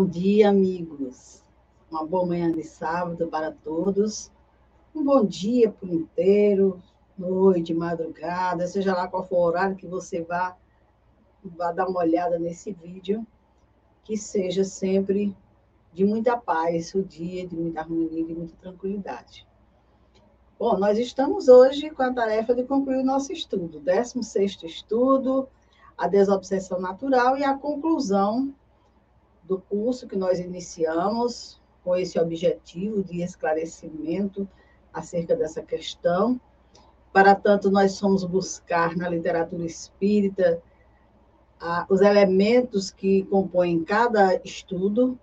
Bom dia, amigos. Uma boa manhã de sábado para todos. Um bom dia por inteiro, noite, madrugada, seja lá qual for o horário que você vá, vá dar uma olhada nesse vídeo. Que seja sempre de muita paz o dia, de muita harmonia, de muita tranquilidade. Bom, nós estamos hoje com a tarefa de concluir o nosso estudo, 16º estudo, a desobsessão natural e a conclusão do curso que nós iniciamos com esse objetivo de esclarecimento acerca dessa questão. Para tanto, nós somos buscar na literatura espírita os elementos que compõem cada estudo,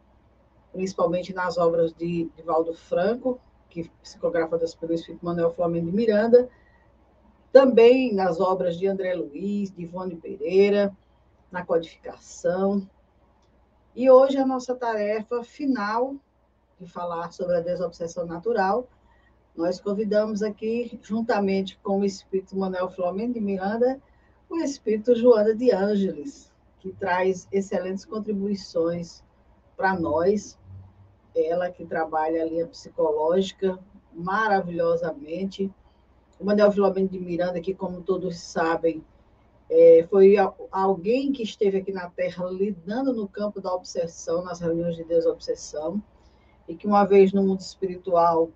principalmente nas obras de, de Valdo Franco, que psicografadas pelo Espírito Manuel Flamengo de Miranda, também nas obras de André Luiz, de Ivone Pereira, na codificação. E hoje a nossa tarefa final de falar sobre a desobsessão natural, nós convidamos aqui, juntamente com o Espírito Manuel Flamengo de Miranda, o Espírito Joana de Ângeles, que traz excelentes contribuições para nós ela que trabalha a linha psicológica maravilhosamente. O Manuel Filomeno de Miranda, que, como todos sabem, é, foi alguém que esteve aqui na Terra lidando no campo da obsessão, nas reuniões de desobsessão, e que, uma vez no mundo espiritual,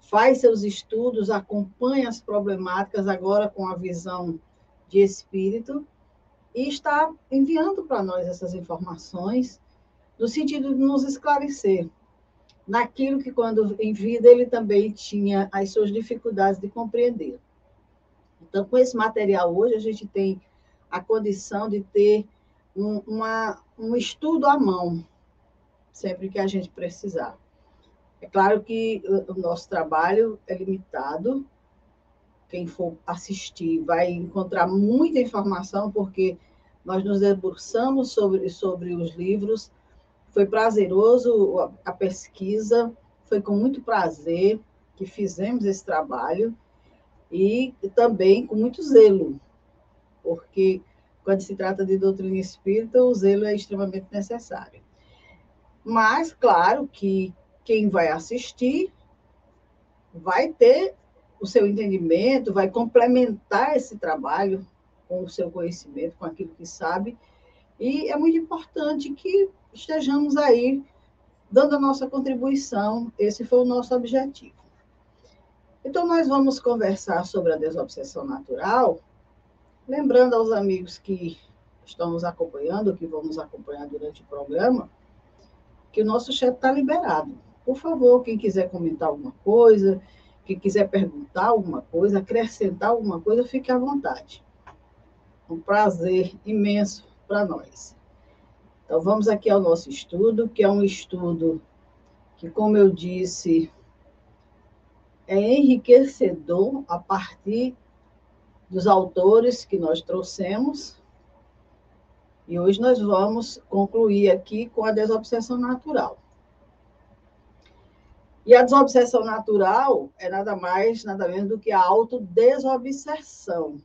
faz seus estudos, acompanha as problemáticas, agora com a visão de espírito, e está enviando para nós essas informações no sentido de nos esclarecer naquilo que, quando em vida, ele também tinha as suas dificuldades de compreender. Então, com esse material hoje, a gente tem a condição de ter um, uma, um estudo à mão, sempre que a gente precisar. É claro que o nosso trabalho é limitado, quem for assistir vai encontrar muita informação, porque nós nos debruçamos sobre, sobre os livros, foi prazeroso a pesquisa, foi com muito prazer que fizemos esse trabalho e também com muito zelo, porque quando se trata de doutrina espírita, o zelo é extremamente necessário. Mas, claro que quem vai assistir vai ter o seu entendimento, vai complementar esse trabalho com o seu conhecimento, com aquilo que sabe, e é muito importante que estejamos aí dando a nossa contribuição. Esse foi o nosso objetivo. Então, nós vamos conversar sobre a desobsessão natural, lembrando aos amigos que estão nos acompanhando, que vão nos acompanhar durante o programa, que o nosso chat está liberado. Por favor, quem quiser comentar alguma coisa, quem quiser perguntar alguma coisa, acrescentar alguma coisa, fique à vontade. Um prazer imenso para nós. Então, vamos aqui ao nosso estudo, que é um estudo que, como eu disse, é enriquecedor a partir dos autores que nós trouxemos. E hoje nós vamos concluir aqui com a desobsessão natural. E a desobsessão natural é nada mais, nada menos do que a autodesobsessão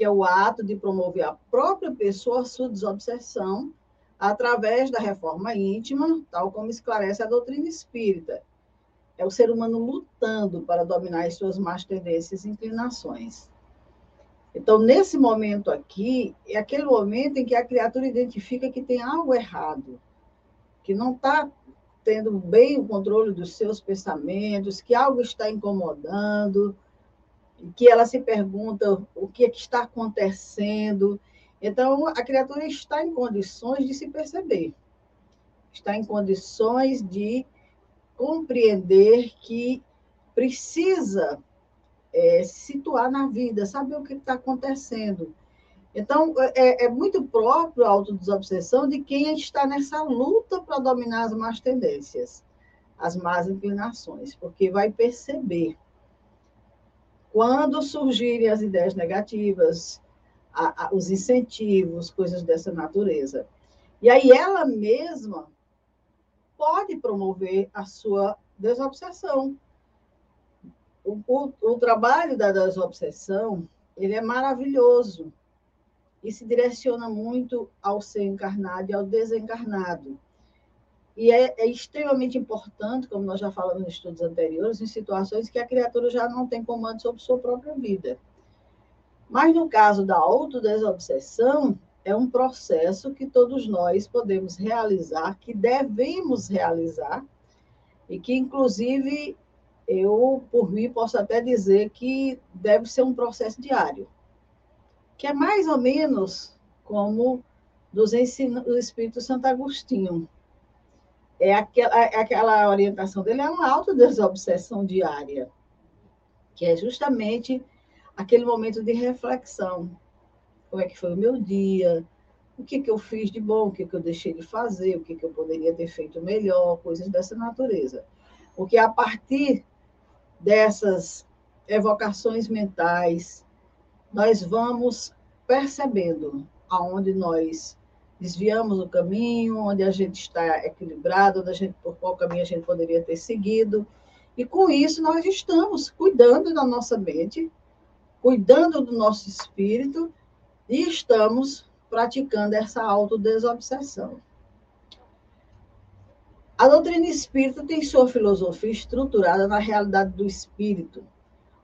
que é o ato de promover a própria pessoa a sua desobsessão através da reforma íntima, tal como esclarece a doutrina espírita. É o ser humano lutando para dominar as suas más tendências e inclinações. Então, nesse momento aqui, é aquele momento em que a criatura identifica que tem algo errado, que não está tendo bem o controle dos seus pensamentos, que algo está incomodando, que ela se pergunta o que, é que está acontecendo. Então, a criatura está em condições de se perceber, está em condições de compreender que precisa é, se situar na vida, saber o que está acontecendo. Então, é, é, muito próprio a autodesobsessão de quem está nessa luta para dominar as más tendências, as más inclinações, porque vai perceber quando surgirem as ideias negativas, a, a, os incentivos, coisas dessa natureza. E aí ela mesma pode promover a sua desobsessão. O, o, o trabalho da desobsessão ele é maravilhoso, e se direciona muito ao ser encarnado e ao desencarnado. E é, é, extremamente importante, como nós já falamos em estudos anteriores, em situações que a criatura já não tem comando sobre sua própria vida. Mas no caso da autodesobsessão, é um processo que todos nós podemos realizar, que devemos realizar, e que, inclusive, eu, por mim, posso até dizer que deve ser um processo diário, que é mais ou menos como dos ensinos do Espírito Santo Agostinho. É aquela, é aquela orientação dele, é uma autodesobsessão diária, que é justamente aquele momento de reflexão. Como é que foi o meu dia? O que, que eu fiz de bom? O que, que eu deixei de fazer? O que, que eu poderia ter feito melhor? Coisas dessa natureza. Porque a partir dessas evocações mentais, nós vamos percebendo aonde nós desviamos o caminho, onde a gente está equilibrado, onde a gente, por qual caminho a gente poderia ter seguido. E com isso nós estamos cuidando da nossa mente, cuidando do nosso espírito e estamos praticando essa autodesobsessão. A doutrina espírita tem sua filosofia estruturada na realidade do espírito,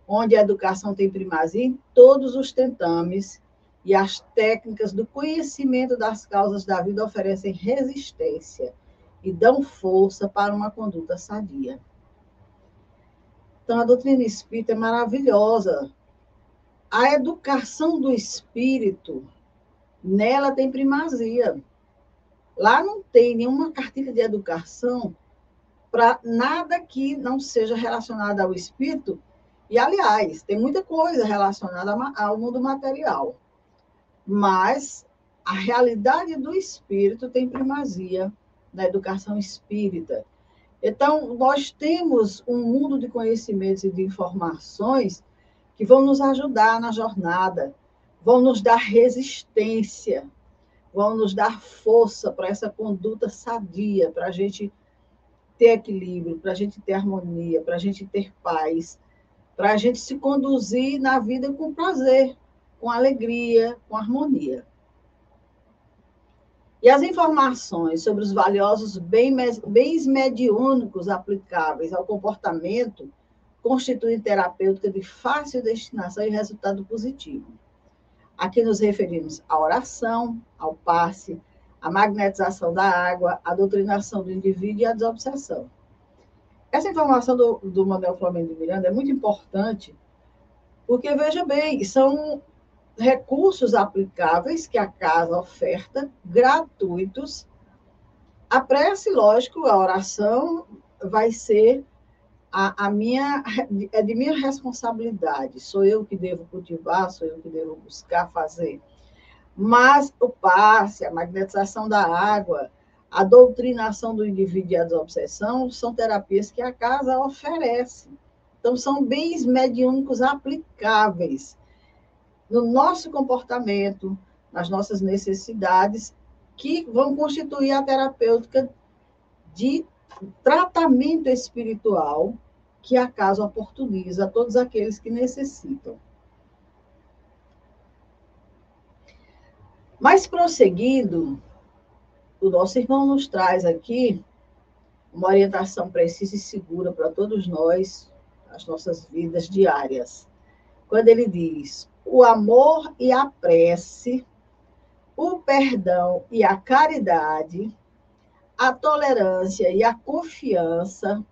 onde a educação tem primazia em todos os tentames e as técnicas do conhecimento das causas da vida oferecem resistência e dão força para uma conduta sadia. Então, a doutrina espírita é maravilhosa, a educação do espírito, nela tem primazia. Lá não tem nenhuma cartilha de educação para nada que não seja relacionado ao espírito. E, aliás, tem muita coisa relacionada ao mundo material. Mas a realidade do espírito tem primazia na educação espírita. Então, nós temos um mundo de conhecimentos e de informações que vão nos ajudar na jornada, vão nos dar resistência, vão nos dar força para essa conduta sadia, para a gente ter equilíbrio, para a gente ter harmonia, para a gente ter paz, para a gente se conduzir na vida com prazer, com alegria, com harmonia. E as informações sobre os valiosos bens mediúnicos aplicáveis ao comportamento constituem terapêutica de fácil destinação e resultado positivo. Aqui nos referimos à oração, ao passe, à magnetização da água, à doutrinação do indivíduo e à desobsessão. Essa informação do, do Manuel Flamengo de Miranda é muito importante, porque, veja bem, são recursos aplicáveis que a casa oferta, gratuitos. A prece, lógico, a oração vai ser a, a, minha é de minha responsabilidade. Sou eu que devo cultivar, sou eu que devo buscar fazer. Mas o passe, a magnetização da água, a doutrinação do indivíduo e a desobsessão são terapias que a casa oferece. Então, são bens mediúnicos aplicáveis no nosso comportamento, nas nossas necessidades, que vão constituir a terapêutica de tratamento espiritual que a casa oportuniza a todos aqueles que necessitam. Mas prosseguindo, o nosso irmão nos traz aqui uma orientação precisa e segura para todos nós, as nossas vidas diárias. Quando ele diz: o amor e a prece, o perdão e a caridade, a tolerância e a confiança,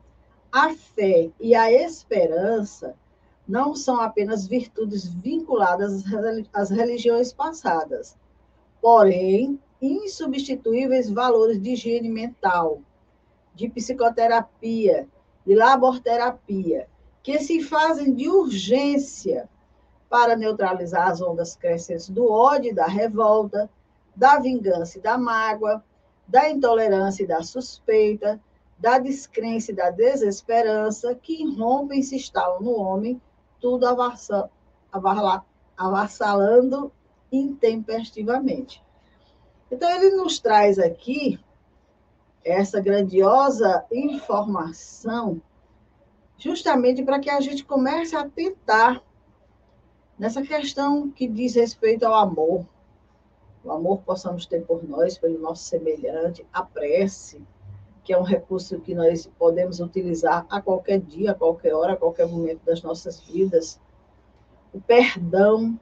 a fé e a esperança não são apenas virtudes vinculadas às religiões passadas, porém, insubstituíveis valores de higiene mental, de psicoterapia, de laborterapia, que se fazem de urgência para neutralizar as ondas crescentes do ódio da revolta, da vingança e da mágoa, da intolerância e da suspeita, da descrença e da desesperança que irrompem e se instalam no homem, tudo avassalando intempestivamente. Então, ele nos traz aqui essa grandiosa informação, justamente para que a gente comece a tentar nessa questão que diz respeito ao amor, o amor possamos ter por nós, pelo nosso semelhante, a prece, que é um recurso que nós podemos utilizar a qualquer dia, a qualquer hora, a qualquer momento das nossas vidas. O perdão,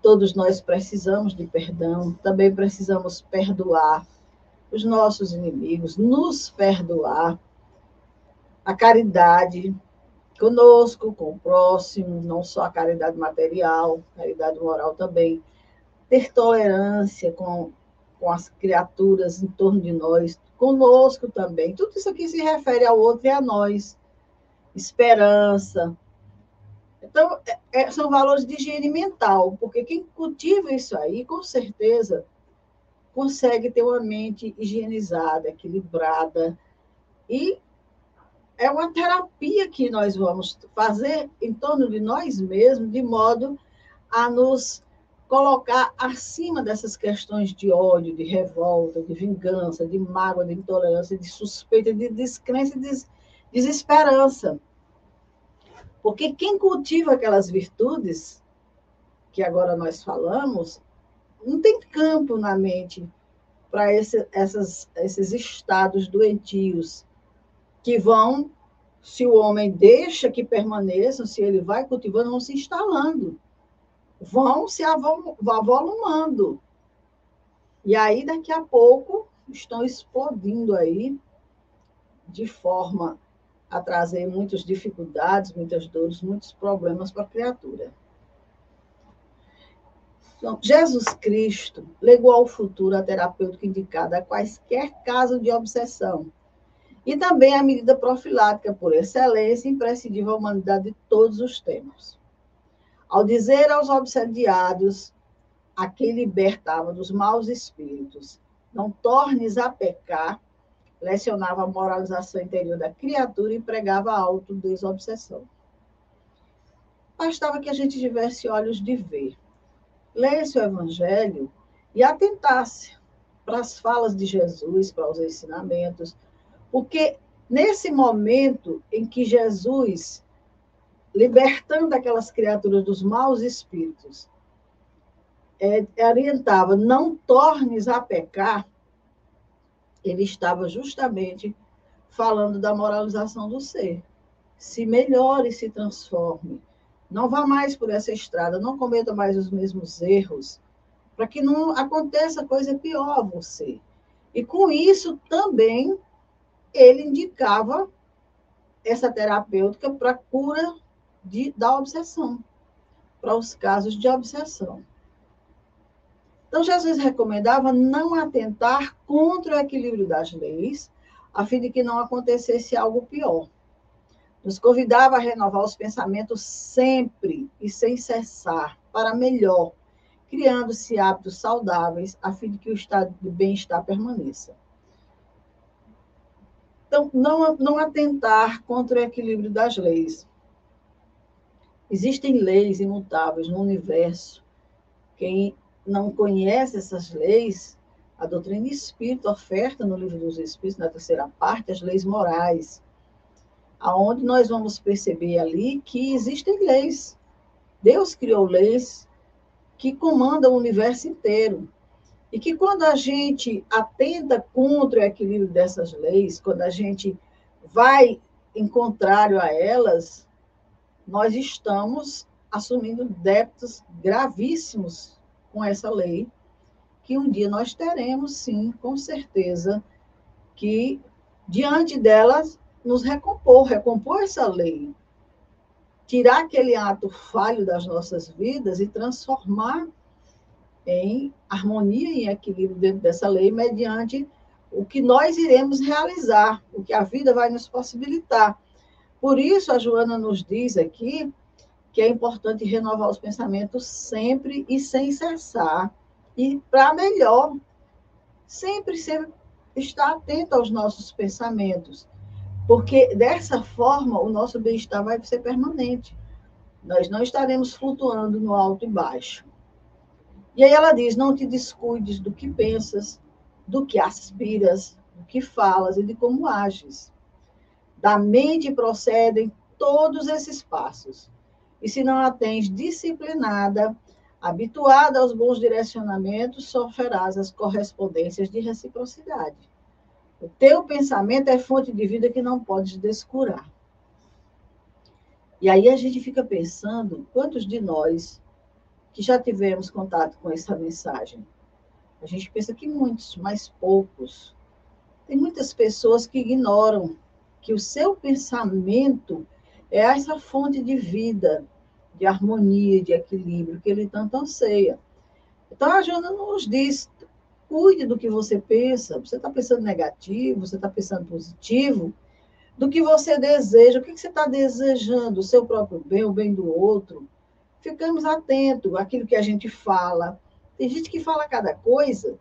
todos nós precisamos de perdão, também precisamos perdoar os nossos inimigos, nos perdoar. A caridade conosco, com o próximo, não só a caridade material, caridade moral também. Ter tolerância com, com as criaturas em torno de nós, conosco também. Tudo isso aqui se refere ao outro e a nós. Esperança. Então, é, é são valores de higiene mental, porque quem cultiva isso aí, com certeza, consegue ter uma mente higienizada, equilibrada. E é uma terapia que nós vamos fazer em torno de nós mesmos, de modo a nos colocar acima dessas questões de ódio, de revolta, de vingança, de mágoa, de intolerância, de suspeita, de descrença e de desesperança. Porque quem cultiva aquelas virtudes que agora nós falamos, não tem campo na mente para esse, esses estados doentios que vão, se o homem deixa que permaneçam, se ele vai cultivando, vão se instalando, vão se avolumando. E aí, daqui a pouco, estão explodindo aí de forma a trazer muitas dificuldades, muitas dores, muitos problemas para a criatura. Então, Jesus Cristo legou ao futuro a terapêutica indicada a quaisquer casos de obsessão. E também a medida profilática por excelência imprescindível à humanidade de todos os tempos. Ao dizer aos obsediados a quem libertava dos maus espíritos, não tornes a pecar, lecionava a moralização interior da criatura e pregava a autodesobsessão. Bastava que a gente tivesse olhos de ver lesse o Evangelho e atentasse para as falas de Jesus, para os ensinamentos, porque nesse momento em que Jesus, libertando aquelas criaturas dos maus espíritos, é, orientava, não tornes a pecar, ele estava justamente falando da moralização do ser. Se melhore, se transforme, não vá mais por essa estrada, não cometa mais os mesmos erros, para que não aconteça coisa pior a você. E com isso também ele indicava essa terapêutica para cura de, da obsessão, para os casos de obsessão. Então, Jesus recomendava não atentar contra o equilíbrio das leis, a fim de que não acontecesse algo pior. Nos convidava a renovar os pensamentos sempre e sem cessar, para melhor, criando-se hábitos saudáveis, a fim de que o estado de bem-estar permaneça. Então, não, não atentar contra o equilíbrio das leis. Existem leis imutáveis no universo. Quem não conhece essas leis, a doutrina espírita oferta no livro dos Espíritos, na terceira parte, as leis morais aonde nós vamos perceber ali que existem leis. Deus criou leis que comandam o universo inteiro. E que quando a gente atenta contra o equilíbrio dessas leis, quando a gente vai em contrário a elas, nós estamos assumindo débitos gravíssimos com essa lei, que um dia nós teremos, sim, com certeza, que diante delas nos recompor, recompor essa lei, tirar aquele ato falho das nossas vidas e transformar em harmonia e equilíbrio dentro dessa lei, mediante o que nós iremos realizar, o que a vida vai nos possibilitar. Por isso, a Joana nos diz aqui que é importante renovar os pensamentos sempre e sem cessar, e para melhor, sempre, sempre estar atento aos nossos pensamentos. Porque dessa forma o nosso bem-estar vai ser permanente. Nós não estaremos flutuando no alto e baixo. E aí ela diz: não te descuides do que pensas, do que aspiras, do que falas e de como ages. Da mente procedem todos esses passos. E se não a tens disciplinada, Habituada aos bons direcionamentos, sofrerás as correspondências de reciprocidade. O teu pensamento é fonte de vida que não podes descurar. E aí a gente fica pensando, quantos de nós que já tivemos contato com essa mensagem? A gente pensa que muitos, mas poucos. Tem muitas pessoas que ignoram que o seu pensamento é essa fonte de vida, de harmonia, de equilíbrio que ele tanto anseia. Então, a Jana nos diz: cuide do que você pensa. Você está pensando negativo, você está pensando positivo, do que você deseja. O que você está desejando? O seu próprio bem, o bem do outro. Ficamos atentos àquilo que a gente fala. Tem gente que fala cada coisa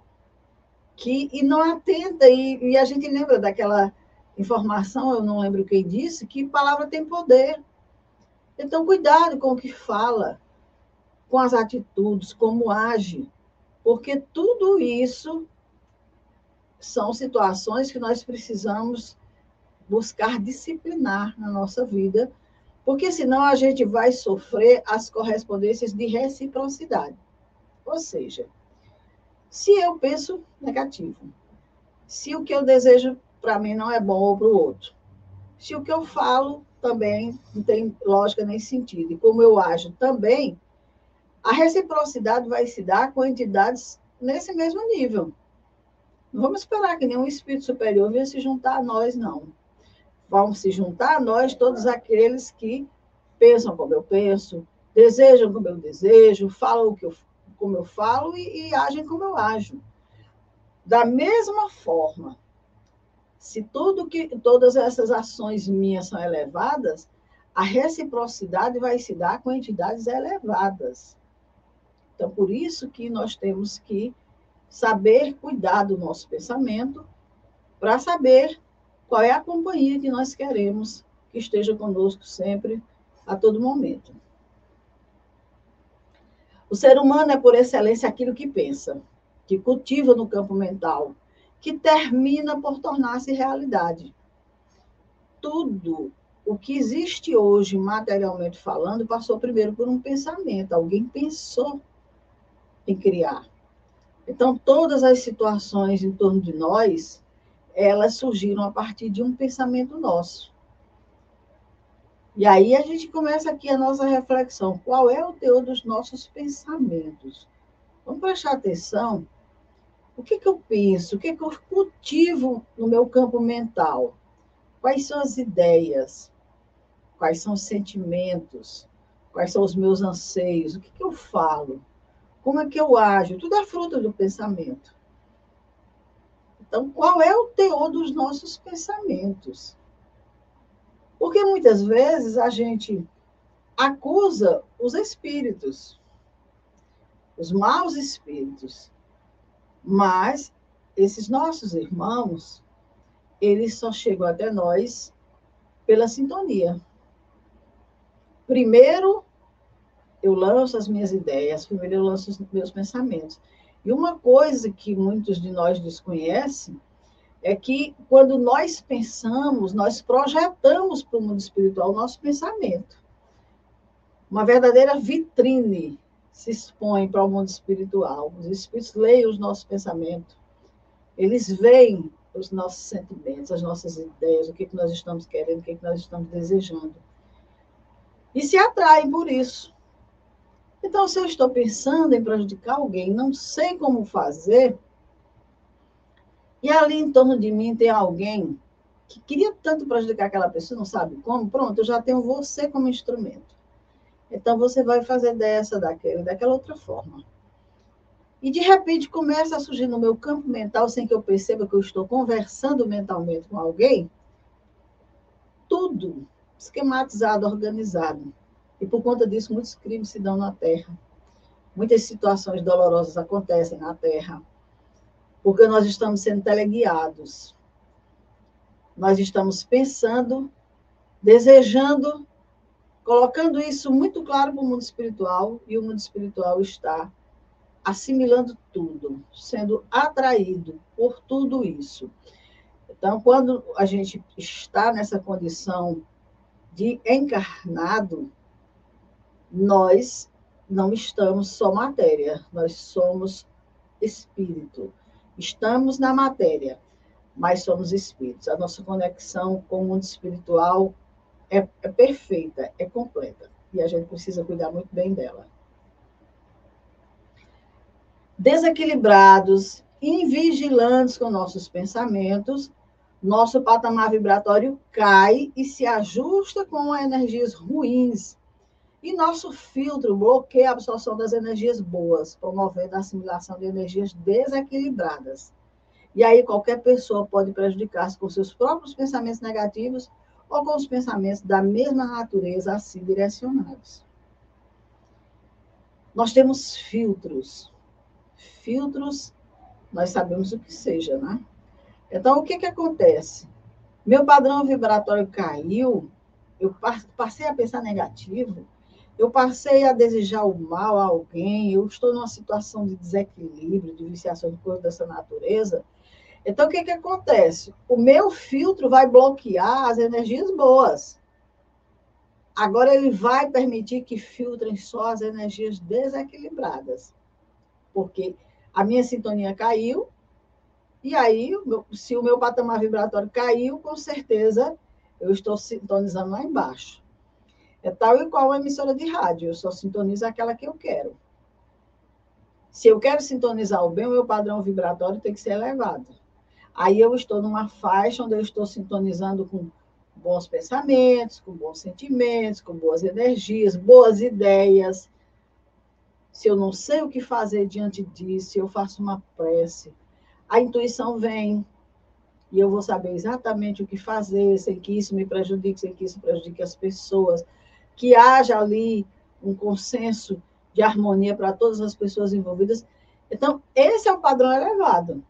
que e não atenta, e, e a gente lembra daquela informação, eu não lembro quem disse, que palavra tem poder. Então, cuidado com o que fala, com as atitudes, como age, porque tudo isso são situações que nós precisamos buscar disciplinar na nossa vida, porque senão a gente vai sofrer as correspondências de reciprocidade. Ou seja, se eu penso negativo, se o que eu desejo para mim não é bom ou para o outro, se o que eu falo também não tem lógica nem sentido. E como eu ajo também, a reciprocidade vai se dar com entidades nesse mesmo nível. Não vamos esperar que nenhum espírito superior venha se juntar a nós, não. Vão se juntar a nós todos aqueles que pensam como eu penso, desejam como eu desejo, falam o que eu, como eu falo e, e agem como eu ajo. Da mesma forma se tudo que todas essas ações minhas são elevadas, a reciprocidade vai se dar com entidades elevadas. Então, por isso que nós temos que saber cuidar do nosso pensamento, para saber qual é a companhia que nós queremos que esteja conosco sempre, a todo momento. O ser humano é, por excelência, aquilo que pensa, que cultiva no campo mental, que termina por tornar-se realidade. Tudo o que existe hoje, materialmente falando, passou primeiro por um pensamento. Alguém pensou em criar. Então, todas as situações em torno de nós, elas surgiram a partir de um pensamento nosso. E aí a gente começa aqui a nossa reflexão. Qual é o teor dos nossos pensamentos? Vamos prestar atenção o que, que eu penso? O que, que eu cultivo no meu campo mental? Quais são as ideias? Quais são os sentimentos? Quais são os meus anseios? O que, que eu falo? Como é que eu ajo? Tudo é fruto do pensamento. Então, qual é o teor dos nossos pensamentos? Porque muitas vezes a gente acusa os espíritos, os maus espíritos. Mas esses nossos irmãos, eles só chegam até nós pela sintonia. Primeiro, eu lanço as minhas ideias, primeiro eu lanço os meus pensamentos. E uma coisa que muitos de nós desconhecem é que quando nós pensamos, nós projetamos para o mundo espiritual o nosso pensamento. Uma verdadeira vitrine se expõe para o mundo espiritual. Os espíritos leem os nossos pensamentos, eles veem os nossos sentimentos, as nossas ideias, o que, que nós estamos querendo, o que, que nós estamos desejando. E se atraem por isso. Então, se eu estou pensando em prejudicar alguém, não sei como fazer, e ali em torno de mim tem alguém que queria tanto prejudicar aquela pessoa, não sabe como, pronto, eu já tenho você como instrumento. Então você vai fazer dessa, daquela, daquela outra forma. E de repente começa a surgir no meu campo mental, sem que eu perceba que eu estou conversando mentalmente com alguém, tudo esquematizado, organizado. E por conta disso, muitos crimes se dão na Terra. Muitas situações dolorosas acontecem na Terra. Porque nós estamos sendo teleguiados. Nós estamos pensando, desejando colocando isso muito claro para o mundo espiritual, e o mundo espiritual está assimilando tudo, sendo atraído por tudo isso. Então, quando a gente está nessa condição de encarnado, nós não estamos só matéria, nós somos espírito. Estamos na matéria, mas somos espíritos. A nossa conexão com o mundo espiritual é, é perfeita, é completa. E a gente precisa cuidar muito bem dela. Desequilibrados, invigilantes com nossos pensamentos, nosso patamar vibratório cai e se ajusta com energias ruins. E nosso filtro bloqueia a absorção das energias boas, promovendo a assimilação de energias desequilibradas. E aí qualquer pessoa pode prejudicar-se com seus próprios pensamentos negativos ou com os pensamentos da mesma natureza assim direcionados. Nós temos filtros. Filtros, nós sabemos o que seja, né? Então, o que, que acontece? Meu padrão vibratório caiu, eu passei a pensar negativo, eu passei a desejar o mal a alguém, eu estou numa situação de desequilíbrio, de viciação de coisas dessa natureza. Então, o que, que acontece? O meu filtro vai bloquear as energias boas. Agora, ele vai permitir que filtrem só as energias desequilibradas. Porque a minha sintonia caiu, e aí, se o meu patamar vibratório caiu, com certeza eu estou sintonizando lá embaixo. É tal e qual a emissora de rádio, eu só sintonizo aquela que eu quero. Se eu quero sintonizar o bem, o meu padrão vibratório tem que ser elevado. Aí eu estou numa faixa onde eu estou sintonizando com bons pensamentos, com bons sentimentos, com boas energias, boas ideias. Se eu não sei o que fazer diante disso, eu faço uma prece. A intuição vem e eu vou saber exatamente o que fazer, sem que isso me prejudique, sem que isso prejudique as pessoas, que haja ali um consenso de harmonia para todas as pessoas envolvidas. Então, esse é o padrão elevado.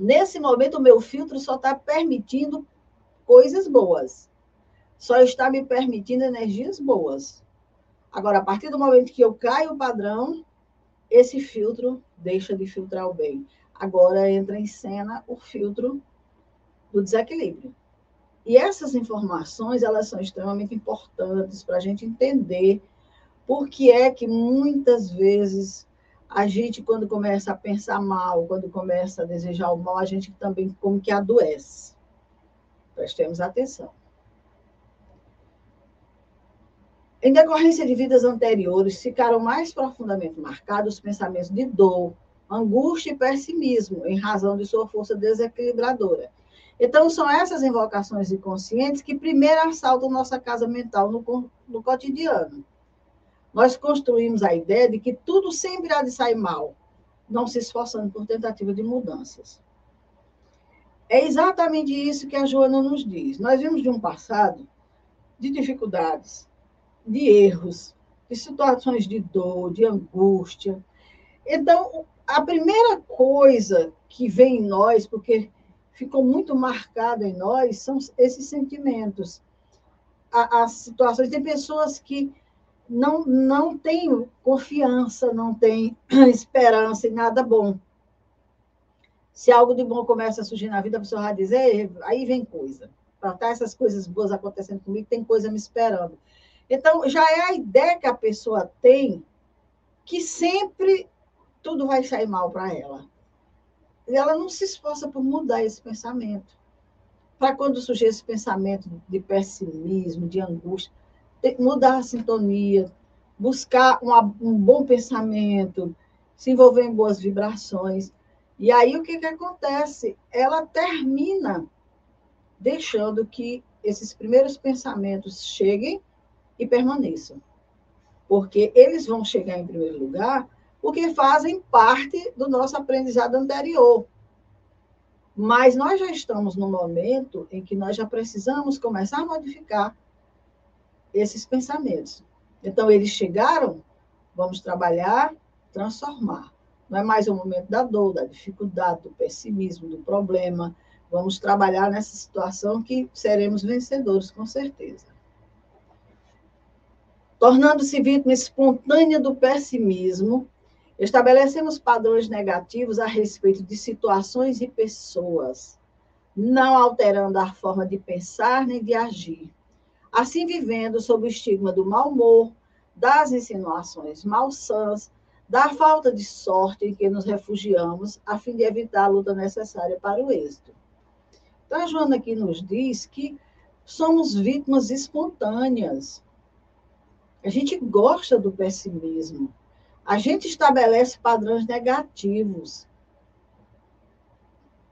Nesse momento, o meu filtro só está permitindo coisas boas. Só está me permitindo energias boas. Agora, a partir do momento que eu caio o padrão, esse filtro deixa de filtrar o bem. Agora entra em cena o filtro do desequilíbrio. E essas informações, elas são extremamente importantes para a gente entender por que é que muitas vezes a gente, quando começa a pensar mal, quando começa a desejar o mal, a gente também como que adoece. Prestemos atenção. Em decorrência de vidas anteriores, ficaram mais profundamente marcados os pensamentos de dor, angústia e pessimismo, em razão de sua força desequilibradora. Então, são essas invocações inconscientes que primeiro assaltam nossa casa mental no, no cotidiano nós construímos a ideia de que tudo sempre há de sair mal, não se esforçando por tentativa de mudanças. É exatamente isso que a Joana nos diz. Nós vimos de um passado de dificuldades, de erros, de situações de dor, de angústia. Então, a primeira coisa que vem em nós, porque ficou muito marcada em nós, são esses sentimentos. As situações. Tem pessoas que não, não tem confiança, não tem esperança em nada bom. Se algo de bom começa a surgir na vida, a pessoa vai dizer, aí vem coisa. Para estar essas coisas boas acontecendo comigo, tem coisa me esperando. Então, já é a ideia que a pessoa tem que sempre tudo vai sair mal para ela. E ela não se esforça por mudar esse pensamento. Para quando surgir esse pensamento de pessimismo, de angústia, mudar a sintonia, buscar um bom pensamento, se envolver em boas vibrações. E aí o que, que acontece? Ela termina deixando que esses primeiros pensamentos cheguem e permaneçam. Porque eles vão chegar em primeiro lugar porque fazem parte do nosso aprendizado anterior. Mas nós já estamos no momento em que nós já precisamos começar a modificar esses pensamentos. Então, eles chegaram, vamos trabalhar, transformar. Não é mais o momento da dor, da dificuldade, do pessimismo, do problema. Vamos trabalhar nessa situação que seremos vencedores, com certeza. Tornando-se vítima espontânea do pessimismo, estabelecemos padrões negativos a respeito de situações e pessoas, não alterando a forma de pensar nem de agir assim vivendo sob o estigma do mau humor, das insinuações malsãs, da falta de sorte em que nos refugiamos, a fim de evitar a luta necessária para o êxito. Então, a Joana aqui nos diz que somos vítimas espontâneas. A gente gosta do pessimismo. A gente estabelece padrões negativos.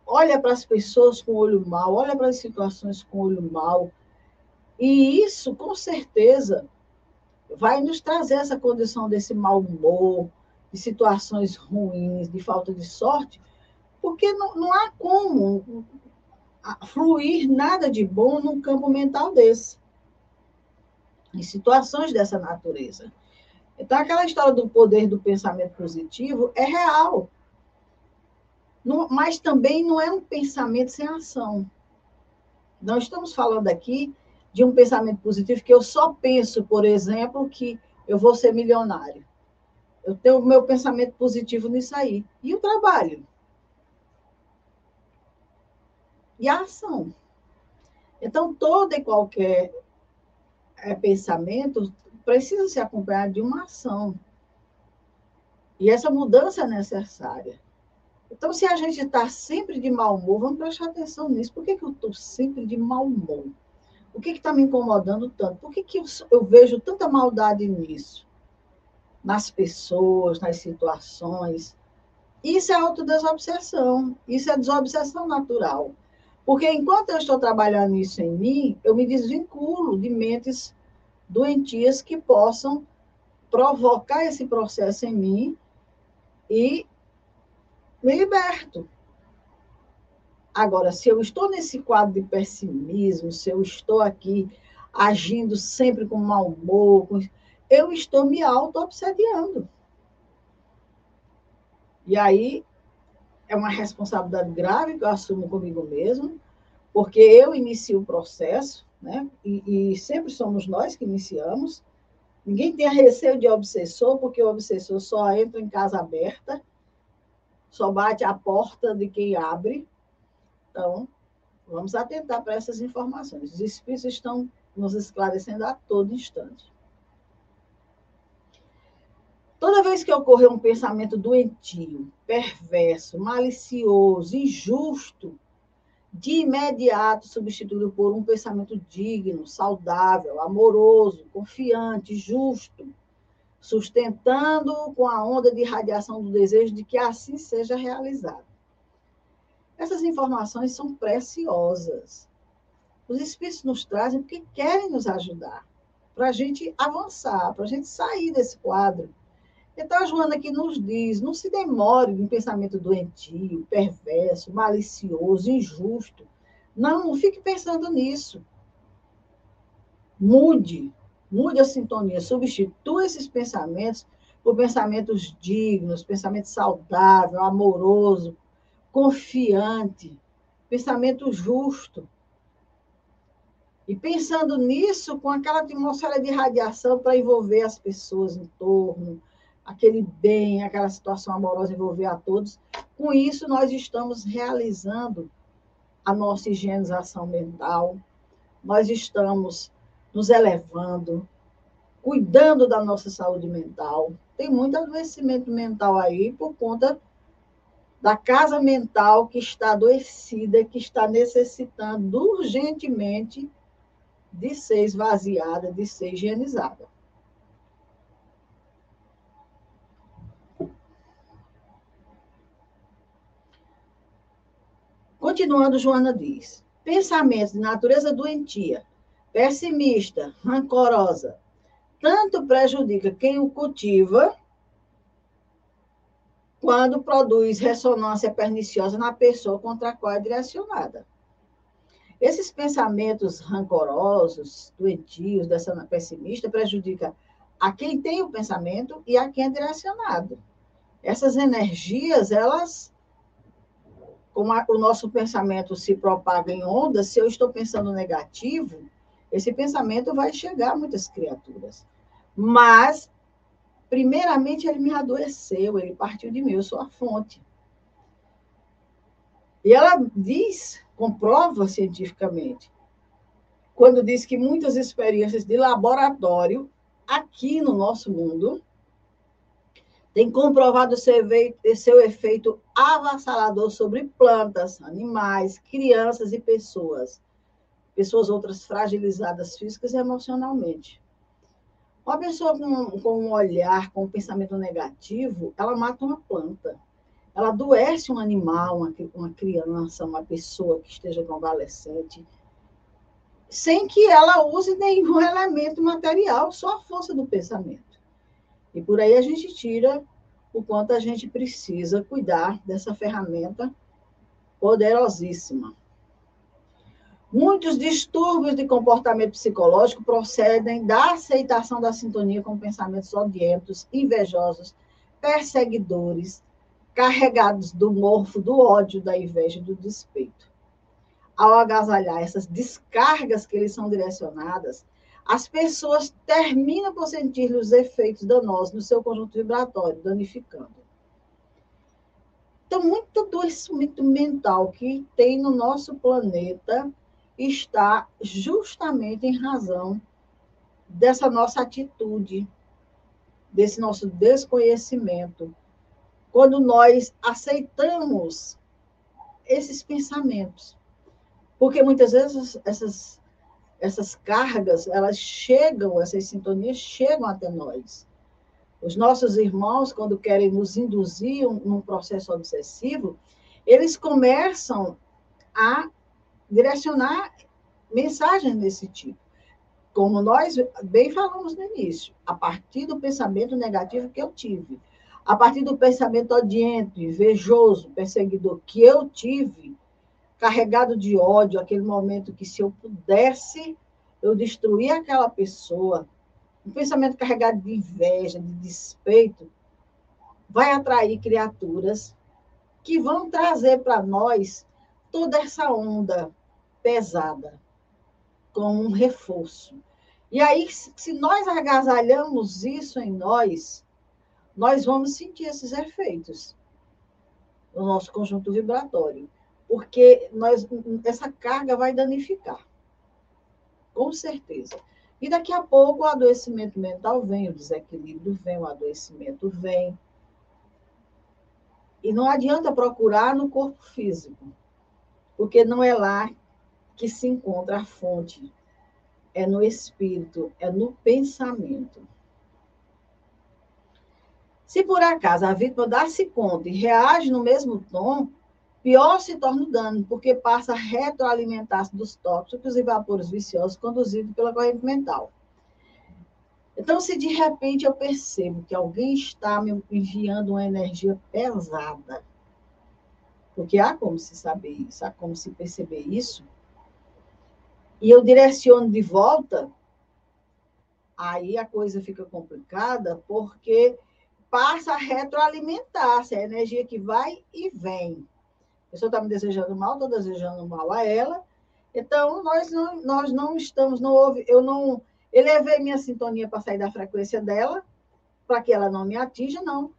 Olha para as pessoas com olho mal, olha para as situações com olho mal. E isso, com certeza, vai nos trazer essa condição desse mau humor, de situações ruins, de falta de sorte, porque não, não há como fluir nada de bom num campo mental desse, em situações dessa natureza. Então, aquela história do poder do pensamento positivo é real, não, mas também não é um pensamento sem ação. Nós estamos falando aqui de um pensamento positivo que eu só penso, por exemplo, que eu vou ser milionário. Eu tenho o meu pensamento positivo nisso aí. E o trabalho? E a ação? Então, todo e qualquer é, pensamento precisa se acompanhar de uma ação. E essa mudança é necessária. Então, se a gente está sempre de mau humor, vamos prestar atenção nisso. Por que, que eu estou sempre de mau humor? O que está me incomodando tanto? Por que, que eu, eu vejo tanta maldade nisso? nas pessoas, nas situações. Isso é autodesobsessão, isso é desobsessão natural. Porque enquanto eu estou trabalhando isso em mim, eu me desvinculo de mentes doentias que possam provocar esse processo em mim e me liberto. Agora, se eu estou nesse quadro de pessimismo, se eu estou aqui agindo sempre com mau humor, eu estou me auto-obsediando. E aí é uma responsabilidade grave que eu assumo comigo mesmo, porque eu inicio o processo, né? E, e sempre somos nós que iniciamos. Ninguém tem receio de obsessor, porque o obsessor só entra em casa aberta, só bate a porta de quem abre. Então, vamos atentar para essas informações. Os espíritos estão nos esclarecendo a todo instante. Toda vez que ocorrer um pensamento doentio, perverso, malicioso, injusto, de imediato substituído por um pensamento digno, saudável, amoroso, confiante, justo, sustentando com a onda de radiação do desejo de que assim seja realizado. Essas informações são preciosas. Os Espíritos nos trazem porque querem nos ajudar, para a gente avançar, para a gente sair desse quadro então, a Joana aqui nos diz: não se demore em pensamento doentio, perverso, malicioso, injusto. Não, não fique pensando nisso. Mude, mude a sintonia, substitua esses pensamentos por pensamentos dignos, pensamento saudável, amoroso, confiante, pensamento justo. E pensando nisso, com aquela atmosfera de radiação para envolver as pessoas em torno, aquele bem, aquela situação amorosa envolver a todos. Com isso, nós estamos realizando a nossa higienização mental, nós estamos nos elevando, cuidando da nossa saúde mental. Tem muito adoecimento mental aí por conta da casa mental que está adoecida, que está necessitando urgentemente de ser esvaziada, de ser higienizada. Continuando, Joana diz: pensamentos de natureza doentia, pessimista, rancorosa, tanto prejudica quem o cultiva, quando produz ressonância perniciosa na pessoa contra a qual é direcionada. Esses pensamentos rancorosos, doentios, dessa pessimista, prejudica a quem tem o pensamento e a quem é direcionado. Essas energias, elas como a, o nosso pensamento se propaga em ondas, se eu estou pensando negativo, esse pensamento vai chegar a muitas criaturas. Mas, primeiramente, ele me adoeceu, ele partiu de mim, eu sou a fonte. E ela diz, comprova cientificamente, quando diz que muitas experiências de laboratório aqui no nosso mundo, tem comprovado seu efeito, seu efeito avassalador sobre plantas, animais, crianças e pessoas. Pessoas outras fragilizadas físicas e emocionalmente. Uma pessoa com, com um olhar, com um pensamento negativo, ela mata uma planta. Ela adoece um animal, uma, uma criança, uma pessoa que esteja convalescente, sem que ela use nenhum elemento material, só a força do pensamento. E por aí a gente tira o quanto a gente precisa cuidar dessa ferramenta poderosíssima. Muitos distúrbios de comportamento psicológico procedem da aceitação da sintonia com pensamentos odientos, invejosos, perseguidores, carregados do morfo, do ódio, da inveja e do despeito. Ao agasalhar essas descargas que eles são direcionadas, as pessoas terminam por sentir os efeitos danosos no seu conjunto vibratório, danificando. Então, muito adoecimento mental que tem no nosso planeta está justamente em razão dessa nossa atitude, desse nosso desconhecimento. Quando nós aceitamos esses pensamentos. Porque muitas vezes essas essas cargas, elas chegam, essas sintonias chegam até nós. Os nossos irmãos, quando querem nos induzir num processo obsessivo, eles começam a direcionar mensagens desse tipo. Como nós bem falamos no início, a partir do pensamento negativo que eu tive, a partir do pensamento odiento, invejoso, perseguidor que eu tive, carregado de ódio, aquele momento que se eu pudesse, eu destruir aquela pessoa, um pensamento carregado de inveja, de despeito, vai atrair criaturas que vão trazer para nós toda essa onda pesada, como um reforço. E aí, se nós agasalhamos isso em nós, nós vamos sentir esses efeitos no nosso conjunto vibratório porque nós, essa carga vai danificar, com certeza. E daqui a pouco o adoecimento mental vem, o desequilíbrio vem, o adoecimento vem. E não adianta procurar no corpo físico, porque não é lá que se encontra a fonte. É no espírito, é no pensamento. Se por acaso a vítima dá-se conta e reage no mesmo tom, Pior se torna o dano, porque passa a retroalimentar-se dos tóxicos e vapores viciosos conduzidos pela corrente mental. Então, se de repente eu percebo que alguém está me enviando uma energia pesada, porque há como se saber isso, há como se perceber isso, e eu direciono de volta, aí a coisa fica complicada, porque passa a retroalimentar-se, a energia que vai e vem pessoa está me desejando mal, estou desejando mal a ela. Então, nós não, nós não estamos, não houve, eu não elevei minha sintonia para sair da frequência dela, para que ela não me atinja, não.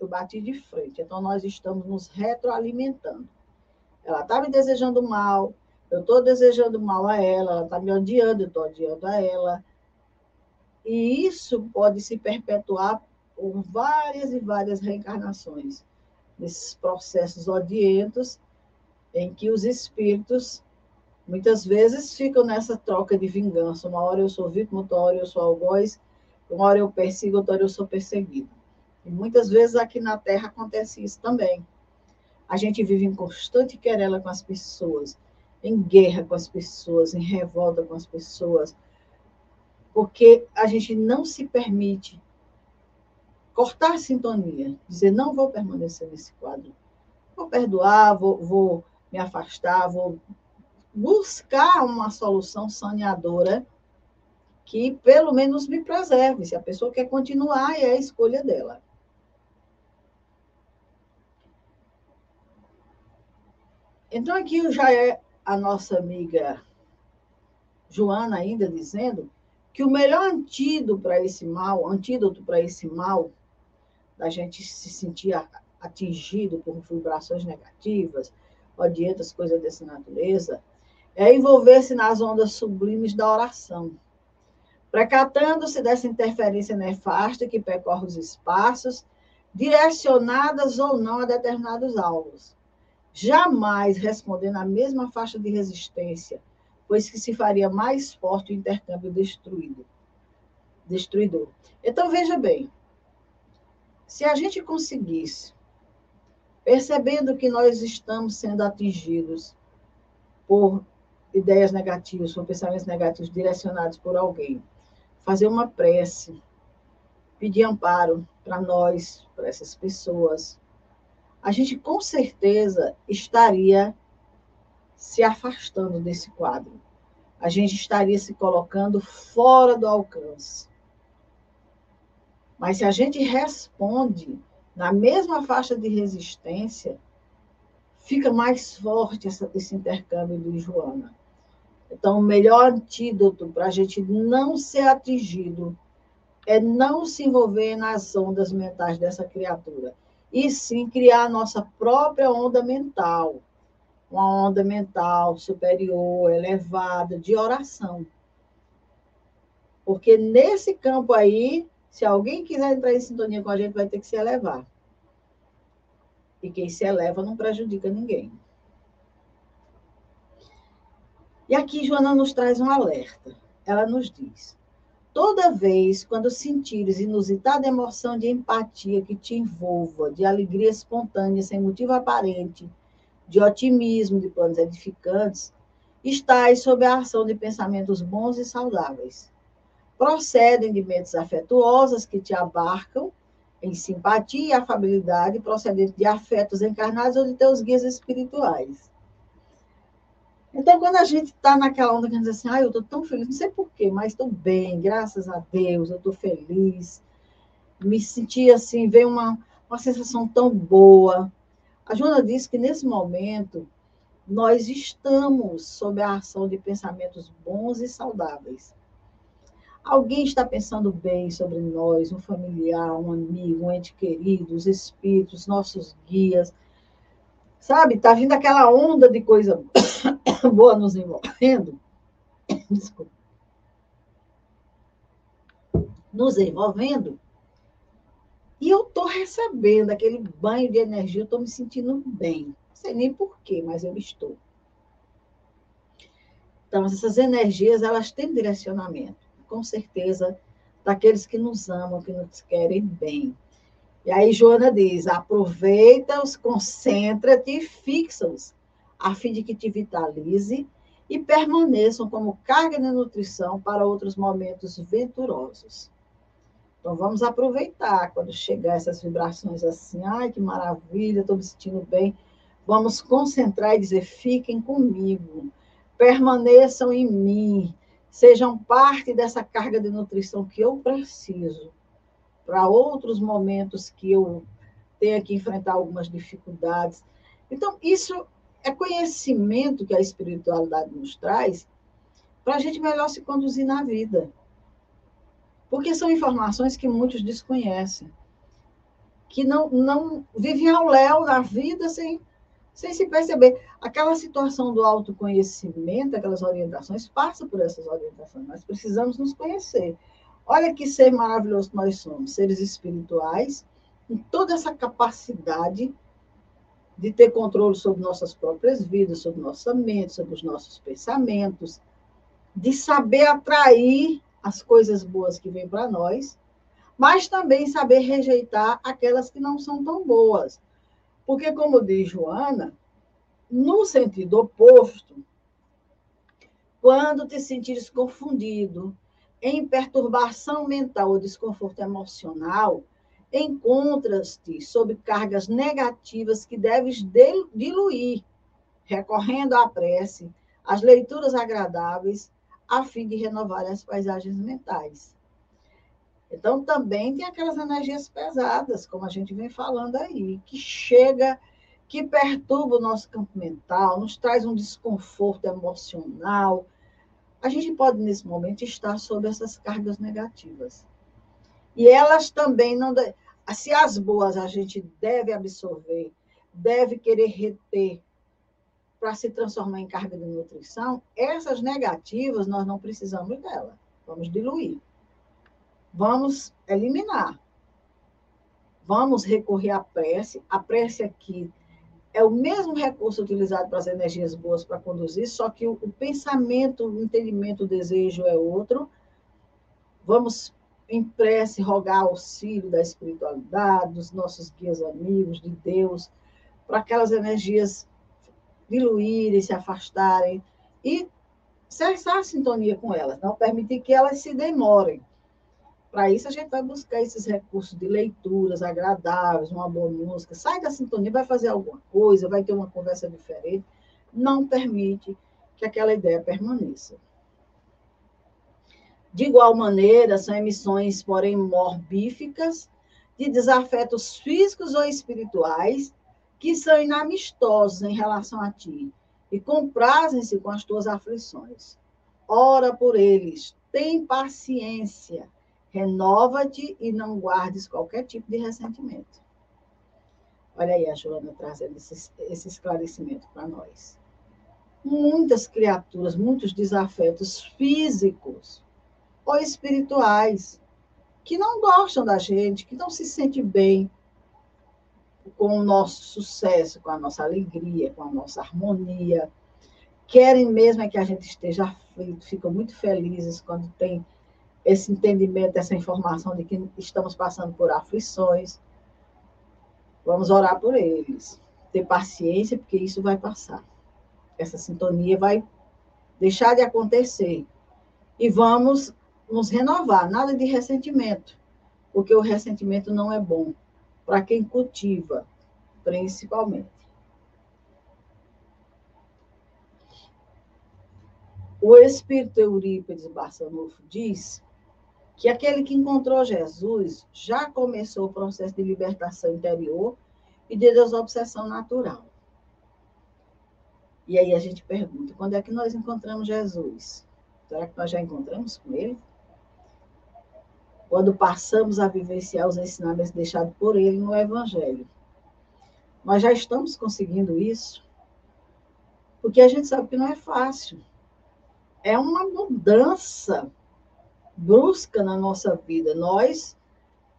Eu bati de frente. Então, nós estamos nos retroalimentando. Ela está me desejando mal, eu estou desejando mal a ela, ela está me odiando, eu estou odiando a ela. E isso pode se perpetuar por várias e várias reencarnações, nesses processos odientos em que os espíritos muitas vezes ficam nessa troca de vingança. Uma hora eu sou vítima, outra hora eu sou algoz, uma hora eu persigo, outra hora eu sou perseguido. E muitas vezes aqui na Terra acontece isso também. A gente vive em constante querela com as pessoas, em guerra com as pessoas, em revolta com as pessoas, porque a gente não se permite cortar a sintonia, dizer não vou permanecer nesse quadro, vou perdoar, vou, vou me afastar, vou buscar uma solução saneadora que pelo menos me preserve. Se a pessoa quer continuar, é a escolha dela. Então, aqui já é a nossa amiga Joana ainda dizendo que o melhor antídoto para esse mal, antídoto para esse mal, da gente se sentir atingido por vibrações negativas, ou dietas, coisas dessa natureza, é envolver-se nas ondas sublimes da oração. Precatando-se dessa interferência nefasta que percorre os espaços, direcionadas ou não a determinados alvos. Jamais respondendo à mesma faixa de resistência, pois que se faria mais forte o intercâmbio destruído, destruidor. Então, veja bem, se a gente conseguisse, percebendo que nós estamos sendo atingidos por ideias negativas, por pensamentos negativos direcionados por alguém, fazer uma prece, pedir amparo para nós, para essas pessoas, a gente com certeza estaria se afastando desse quadro. A gente estaria se colocando fora do alcance. Mas se a gente responde na mesma faixa de resistência, fica mais forte essa, esse intercâmbio do Joana. Então, o melhor antídoto para a gente não ser atingido é não se envolver nas ondas mentais dessa criatura, e sim criar a nossa própria onda mental, uma onda mental superior, elevada, de oração. Porque nesse campo aí, se alguém quiser entrar em sintonia com a gente, vai ter que se elevar. E quem se eleva não prejudica ninguém. E aqui Joana nos traz um alerta. Ela nos diz: Toda vez quando sentires inusitada emoção de empatia que te envolva, de alegria espontânea, sem motivo aparente, de otimismo, de planos edificantes, estás sob a ação de pensamentos bons e saudáveis. Procedem de mentes afetuosas que te abarcam em simpatia e afabilidade, procedente de afetos encarnados ou de teus guias espirituais. Então, quando a gente está naquela onda que a gente diz assim, ah, eu estou tão feliz, não sei porquê, mas estou bem, graças a Deus, eu estou feliz. Me senti assim, veio uma, uma sensação tão boa. A Joana disse que nesse momento nós estamos sob a ação de pensamentos bons e saudáveis. Alguém está pensando bem sobre nós, um familiar, um amigo, um ente querido, os espíritos, nossos guias. Sabe, está vindo aquela onda de coisa boa nos envolvendo, desculpa, nos envolvendo, e eu estou recebendo aquele banho de energia, eu estou me sentindo bem. Não sei nem porquê, mas eu estou. Então, essas energias, elas têm direcionamento, com certeza, daqueles que nos amam, que nos querem bem. E aí, Joana diz: aproveita-os, concentra-te e fixa-os a fim de que te vitalize e permaneçam como carga de nutrição para outros momentos venturosos. Então, vamos aproveitar quando chegar essas vibrações assim, ai, que maravilha, estou me sentindo bem. Vamos concentrar e dizer: fiquem comigo, permaneçam em mim, sejam parte dessa carga de nutrição que eu preciso para outros momentos que eu tenha que enfrentar algumas dificuldades. Então, isso é conhecimento que a espiritualidade nos traz para a gente melhor se conduzir na vida. Porque são informações que muitos desconhecem, que não, não vivem ao léu na vida sem, sem se perceber. Aquela situação do autoconhecimento, aquelas orientações, passa por essas orientações. Nós precisamos nos conhecer. Olha que ser maravilhoso que nós somos, seres espirituais, com toda essa capacidade de ter controle sobre nossas próprias vidas, sobre nossa mente, sobre os nossos pensamentos, de saber atrair as coisas boas que vêm para nós, mas também saber rejeitar aquelas que não são tão boas. Porque, como diz Joana, no sentido oposto, quando te sentires confundido, em perturbação mental ou desconforto emocional, encontras-te sob cargas negativas que deves diluir, recorrendo à prece, às leituras agradáveis, a fim de renovar as paisagens mentais. Então, também tem aquelas energias pesadas, como a gente vem falando aí, que chega, que perturba o nosso campo mental, nos traz um desconforto emocional. A gente pode, nesse momento, estar sob essas cargas negativas. E elas também não se as boas a gente deve absorver, deve querer reter para se transformar em carga de nutrição, essas negativas nós não precisamos dela. Vamos diluir. Vamos eliminar. Vamos recorrer à prece. A prece aqui é o mesmo recurso utilizado para as energias boas para conduzir, só que o, o pensamento, o entendimento, o desejo é outro. Vamos em prece rogar auxílio da espiritualidade, dos nossos guias amigos, de Deus, para aquelas energias diluírem, se afastarem e cessar a sintonia com elas, não permitir que elas se demorem. Para isso, a gente vai buscar esses recursos de leituras agradáveis, uma boa música, sai da sintonia, vai fazer alguma coisa, vai ter uma conversa diferente. Não permite que aquela ideia permaneça. De igual maneira, são emissões, porém, morbíficas, de desafetos físicos ou espirituais, que são inamistosos em relação a ti e comprazem-se com as tuas aflições. Ora por eles, tem paciência, renova-te e não guardes qualquer tipo de ressentimento. Olha aí a Joana trazendo esse, esse esclarecimento para nós. Muitas criaturas, muitos desafetos físicos ou espirituais, que não gostam da gente, que não se sentem bem com o nosso sucesso, com a nossa alegria, com a nossa harmonia. Querem mesmo é que a gente esteja aflito, ficam muito felizes quando tem esse entendimento, essa informação de que estamos passando por aflições. Vamos orar por eles. Ter paciência, porque isso vai passar. Essa sintonia vai deixar de acontecer. E vamos nos renovar, nada de ressentimento, porque o ressentimento não é bom para quem cultiva, principalmente. O espírito Eurípides Barçanufo diz que aquele que encontrou Jesus já começou o processo de libertação interior e de desobsessão natural. E aí a gente pergunta, quando é que nós encontramos Jesus? Será que nós já encontramos com ele? quando passamos a vivenciar os ensinamentos deixados por ele no Evangelho. Nós já estamos conseguindo isso, porque a gente sabe que não é fácil. É uma mudança brusca na nossa vida. Nós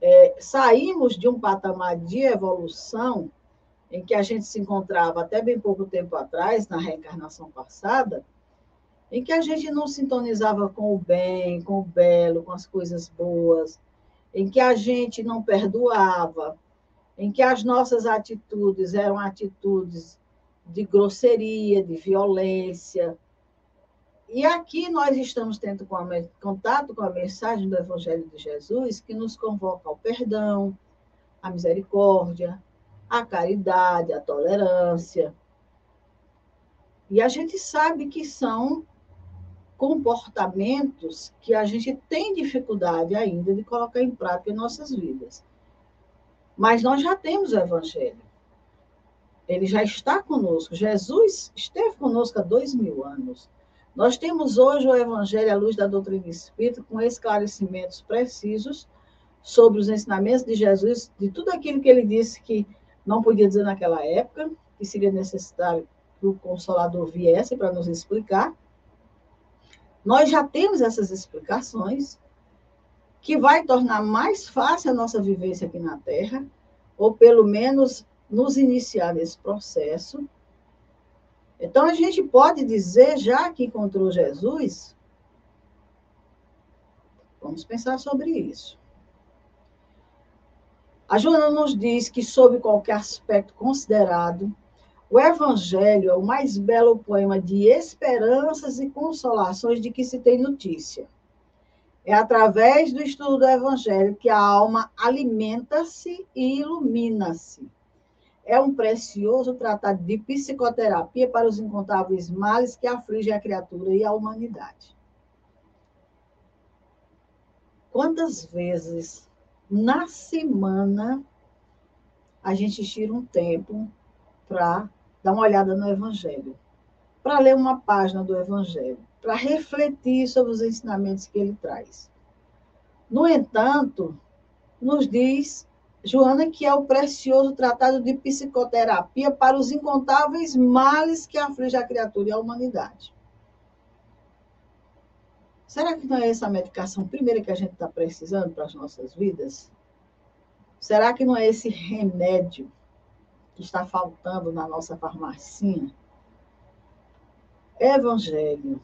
é, saímos de um patamar de evolução em que a gente se encontrava até bem pouco tempo atrás, na reencarnação passada, em que a gente não sintonizava com o bem, com o belo, com as coisas boas, em que a gente não perdoava, em que as nossas atitudes eram atitudes de grosseria, de violência. E aqui nós estamos tendo contato com a mensagem do Evangelho de Jesus, que nos convoca ao perdão, à misericórdia, à caridade, à tolerância. E a gente sabe que são comportamentos que a gente tem dificuldade ainda de colocar em prática em nossas vidas. Mas nós já temos o Evangelho. Ele já está conosco. Jesus esteve conosco há dois mil anos. Nós temos hoje o Evangelho à luz da doutrina espírita, com esclarecimentos precisos sobre os ensinamentos de Jesus, de tudo aquilo que ele disse que não podia dizer naquela época, que seria necessário que o Consolador viesse para nos explicar. Nós já temos essas explicações que vai tornar mais fácil a nossa vivência aqui na Terra, ou pelo menos nos iniciar nesse processo. Então, a gente pode dizer, já que encontrou Jesus, vamos pensar sobre isso. A Joana nos diz que, sob qualquer aspecto considerado, o Evangelho é o mais belo poema de esperanças e consolações de que se tem notícia. É através do estudo do Evangelho que a alma alimenta-se e ilumina-se. É um precioso tratado de psicoterapia para os incontáveis males que afligem a criatura e a humanidade. Quantas vezes na semana a gente tira um tempo para dar uma olhada no Evangelho, para ler uma página do Evangelho, para refletir sobre os ensinamentos que ele traz. No entanto, nos diz Joana que é o precioso tratado de psicoterapia para os incontáveis males que afligem a criatura e a humanidade. Será que não é essa a medicação primeira que a gente está precisando para as nossas vidas? Será que não é esse remédio que está faltando na nossa farmacinha? Evangelho.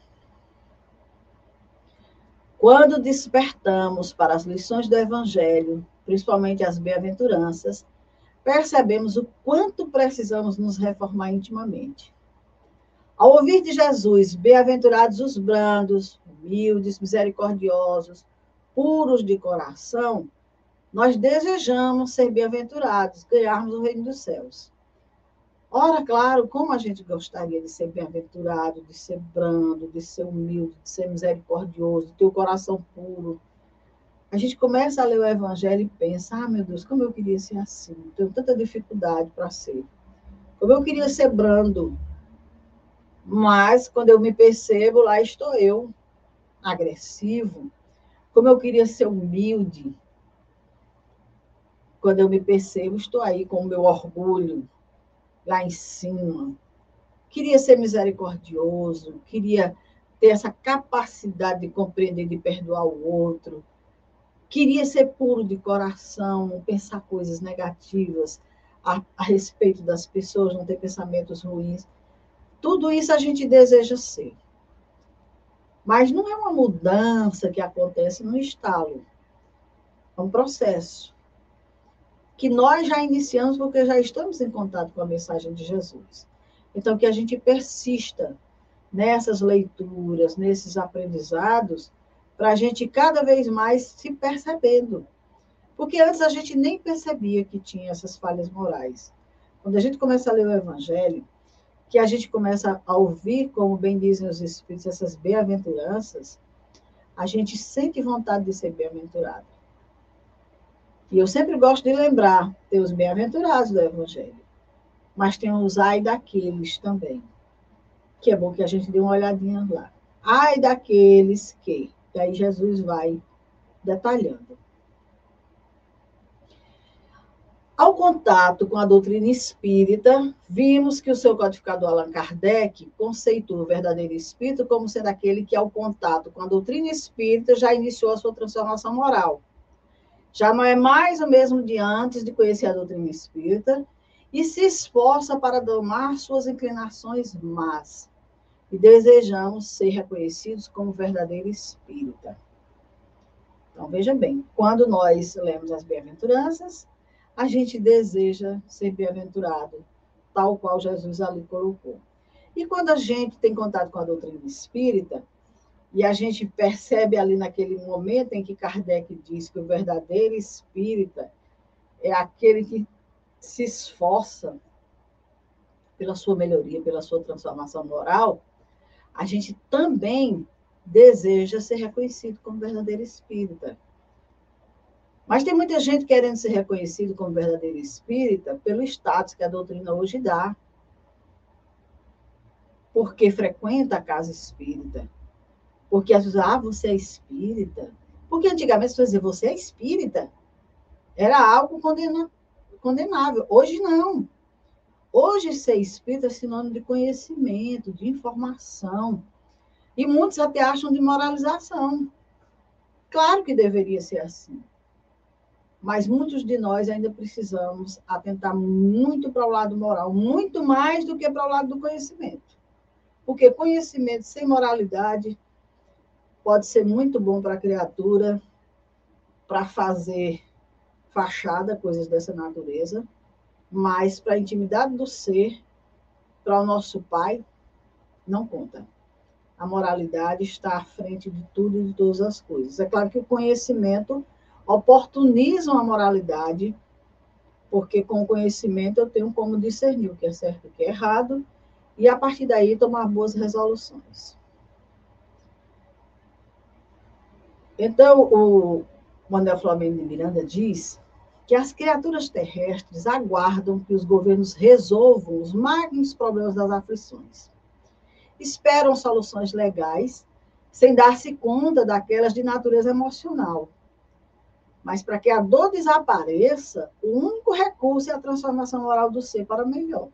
Quando despertamos para as lições do Evangelho, principalmente as bem-aventuranças, percebemos o quanto precisamos nos reformar intimamente. Ao ouvir de Jesus, bem-aventurados os brandos, humildes, misericordiosos, puros de coração, nós desejamos ser bem-aventurados, ganharmos o reino dos céus. Ora, claro, como a gente gostaria de ser bem-aventurado, de ser brando, de ser humilde, de ser misericordioso, de ter o coração puro. A gente começa a ler o Evangelho e pensa: ah, meu Deus, como eu queria ser assim, tenho tanta dificuldade para ser. Como eu queria ser brando. Mas, quando eu me percebo, lá estou eu, agressivo. Como eu queria ser humilde. Quando eu me percebo, estou aí com o meu orgulho, lá em cima. Queria ser misericordioso, queria ter essa capacidade de compreender, de perdoar o outro. Queria ser puro de coração, não pensar coisas negativas a, a respeito das pessoas, não ter pensamentos ruins. Tudo isso a gente deseja ser. Mas não é uma mudança que acontece no estalo. É um processo que nós já iniciamos porque já estamos em contato com a mensagem de Jesus. Então, que a gente persista nessas leituras, nesses aprendizados, para a gente cada vez mais se percebendo. Porque antes a gente nem percebia que tinha essas falhas morais. Quando a gente começa a ler o Evangelho, que a gente começa a ouvir, como bem dizem os Espíritos, essas bem-aventuranças, a gente sente vontade de ser bem-aventurado. E eu sempre gosto de lembrar, tem os bem-aventurados do Evangelho, mas tem os ai daqueles também, que é bom que a gente dê uma olhadinha lá. Ai daqueles que, e aí Jesus vai detalhando. Ao contato com a doutrina espírita, vimos que o seu codificador Allan Kardec conceitua o verdadeiro espírito como sendo aquele que, ao contato com a doutrina espírita, já iniciou a sua transformação moral já não é mais o mesmo de antes de conhecer a doutrina espírita e se esforça para domar suas inclinações más. E desejamos ser reconhecidos como verdadeiro espírita. Então, veja bem, quando nós lemos as bem-aventuranças, a gente deseja ser bem-aventurado, tal qual Jesus ali colocou. E quando a gente tem contato com a doutrina espírita, e a gente percebe ali naquele momento em que Kardec diz que o verdadeiro espírita é aquele que se esforça pela sua melhoria, pela sua transformação moral, a gente também deseja ser reconhecido como verdadeiro espírita. Mas tem muita gente querendo ser reconhecido como verdadeiro espírita pelo status que a doutrina hoje dá. Porque frequenta a casa espírita, porque às vezes, ah, você é espírita. Porque antigamente você dizia, você é espírita. Era algo condena, condenável. Hoje não. Hoje ser espírita é sinônimo de conhecimento, de informação. E muitos até acham de moralização. Claro que deveria ser assim. Mas muitos de nós ainda precisamos atentar muito para o lado moral, muito mais do que para o lado do conhecimento. Porque conhecimento sem moralidade pode ser muito bom para a criatura, para fazer fachada, coisas dessa natureza, mas para a intimidade do ser, para o nosso pai, não conta. A moralidade está à frente de tudo e de todas as coisas. É claro que o conhecimento oportuniza a moralidade, porque com o conhecimento eu tenho como discernir o que é certo e o que é errado, e a partir daí tomar boas resoluções. Então, o Manuel Flamengo de Miranda diz que as criaturas terrestres aguardam que os governos resolvam os magnos problemas das aflições. Esperam soluções legais, sem dar-se conta daquelas de natureza emocional. Mas para que a dor desapareça, o único recurso é a transformação moral do ser para melhor.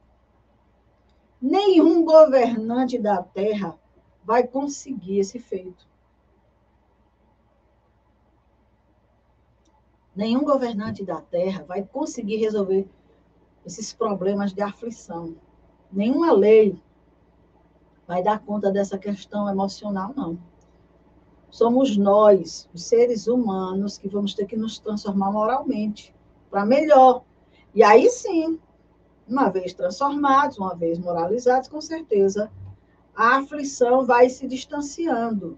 Nenhum governante da Terra vai conseguir esse feito Nenhum governante da terra vai conseguir resolver esses problemas de aflição. Nenhuma lei vai dar conta dessa questão emocional, não. Somos nós, os seres humanos, que vamos ter que nos transformar moralmente para melhor. E aí sim, uma vez transformados, uma vez moralizados, com certeza a aflição vai se distanciando,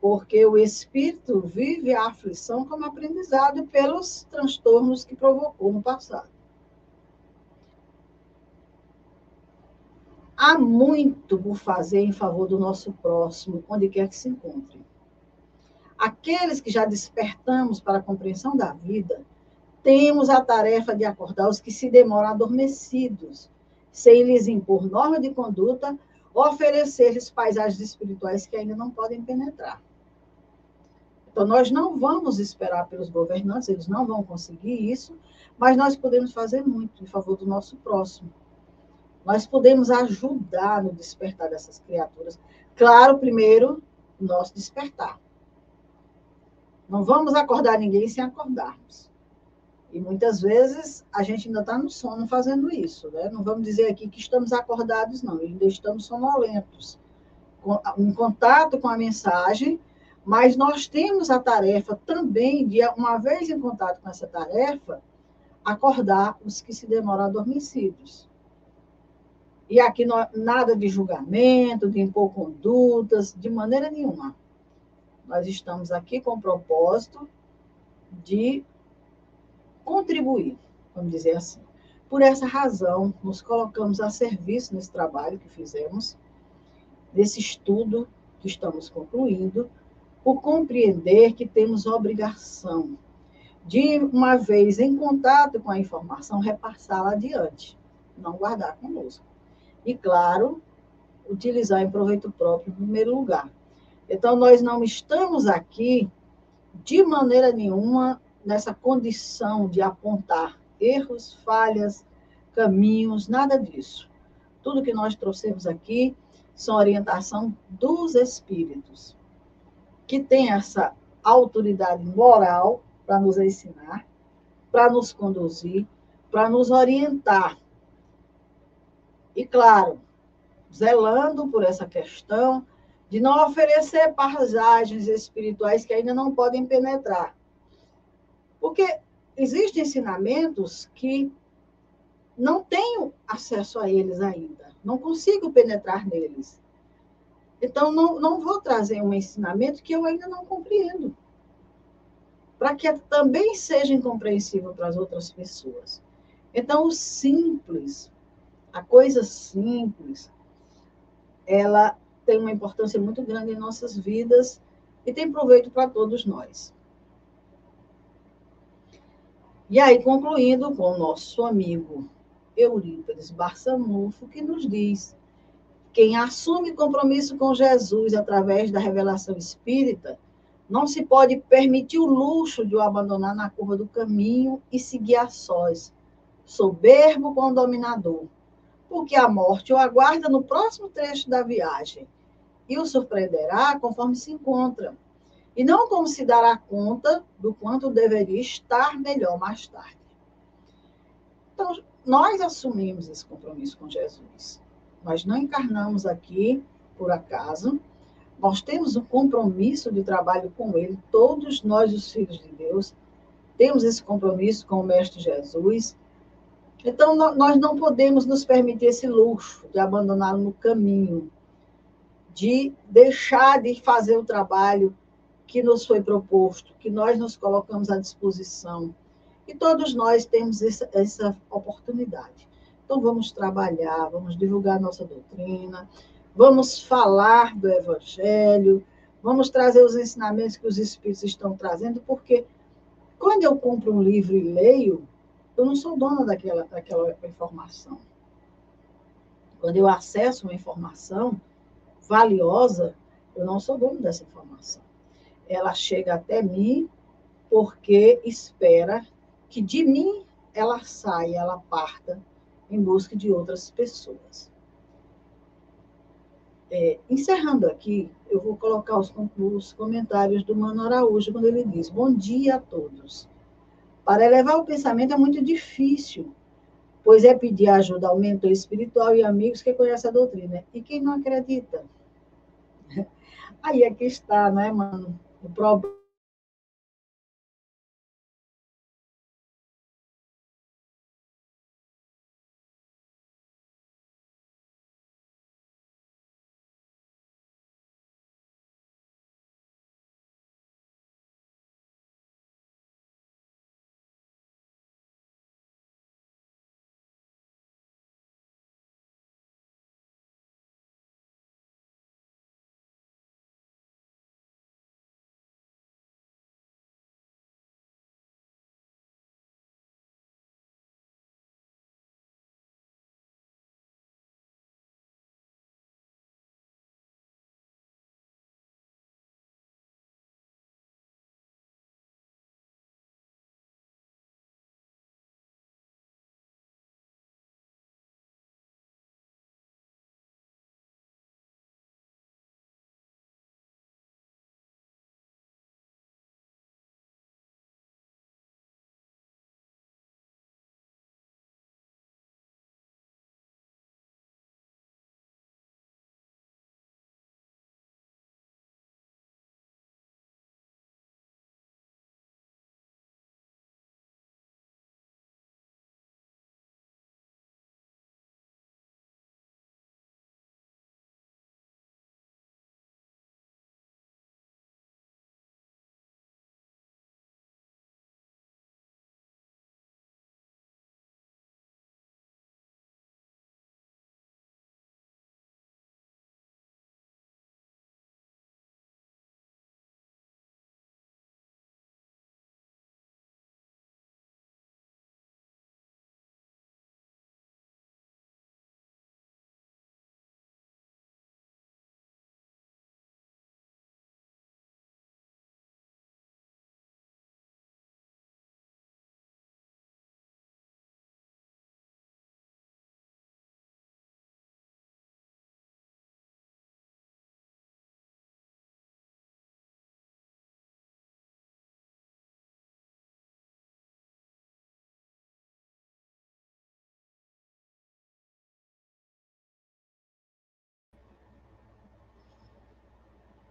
porque o espírito vive a aflição como aprendizado pelos transtornos que provocou no passado. Há muito por fazer em favor do nosso próximo, onde quer que se encontre. Aqueles que já despertamos para a compreensão da vida, temos a tarefa de acordar os que se demoram adormecidos, sem lhes impor norma de conduta, oferecer-lhes paisagens espirituais que ainda não podem penetrar. Então, nós não vamos esperar pelos governantes, eles não vão conseguir isso, mas nós podemos fazer muito em favor do nosso próximo nós podemos ajudar no despertar dessas criaturas. Claro, primeiro, nosso despertar. Não vamos acordar ninguém sem acordarmos. E muitas vezes a gente ainda está no sono fazendo isso. Né? Não vamos dizer aqui que estamos acordados, não, ainda estamos sonolentos. Em contato com a mensagem, mas nós temos a tarefa também de, uma vez em contato com essa tarefa, acordar os que se demoram adormecidos. E aqui não, nada de julgamento, de impor condutas, de maneira nenhuma. Nós estamos aqui com o propósito de contribuir, vamos dizer assim. Por essa razão, nos colocamos a serviço nesse trabalho que fizemos, nesse estudo que estamos concluindo, por compreender que temos obrigação de, uma vez em contato com a informação, repassá-la adiante, não guardar conosco e, claro, utilizar em proveito próprio em primeiro lugar. Então, nós não estamos aqui, de maneira nenhuma, nessa condição de apontar erros, falhas, caminhos, nada disso. Tudo que nós trouxemos aqui são orientação dos espíritos, que têm essa autoridade moral para nos ensinar, para nos conduzir, para nos orientar e, claro, zelando por essa questão de não oferecer paisagens espirituais que ainda não podem penetrar. Porque existem ensinamentos que não tenho acesso a eles ainda, não consigo penetrar neles. Então, não, não vou trazer um ensinamento que eu ainda não compreendo, para que também seja incompreensível para as outras pessoas. Então, o simples, a coisa simples, ela tem uma importância muito grande em nossas vidas e tem proveito para todos nós. E aí, concluindo com o nosso amigo Eurípides Barçanufo, que nos diz: quem assume compromisso com Jesus através da revelação espírita, não se pode permitir o luxo de o abandonar na curva do caminho e seguir a sós, soberbo com o dominador, porque a morte o aguarda no próximo trecho da viagem e o surpreenderá conforme se encontra, e não como se dará conta do quanto deveria estar melhor mais tarde. Então, nós assumimos esse compromisso com Jesus. Nós não encarnamos aqui por acaso. Nós temos um compromisso de trabalho com Ele, todos nós, os filhos de Deus, temos esse compromisso com o Mestre Jesus então, nós não podemos nos permitir esse luxo de abandonar no caminho, de deixar de fazer o trabalho que nos foi proposto, que nós nos colocamos à disposição. E todos nós temos essa, essa oportunidade. Então, vamos trabalhar, vamos divulgar nossa doutrina, vamos falar do Evangelho, vamos trazer os ensinamentos que os Espíritos estão trazendo, porque quando eu compro um livro e leio, eu não sou dona daquela, daquela informação. Quando eu acesso uma informação valiosa, eu não sou dono dessa informação. Ela chega até mim porque espera que de mim ela saia, ela parta em busca de outras pessoas. É, encerrando aqui, eu vou colocar os, os comentários do Mano Araújo, quando ele diz: Bom dia a todos. Para elevar o pensamento é muito difícil, pois é pedir ajuda ao mentor espiritual e amigos que conhecem a doutrina. E quem não acredita? Aí é que está, né, mano? O problema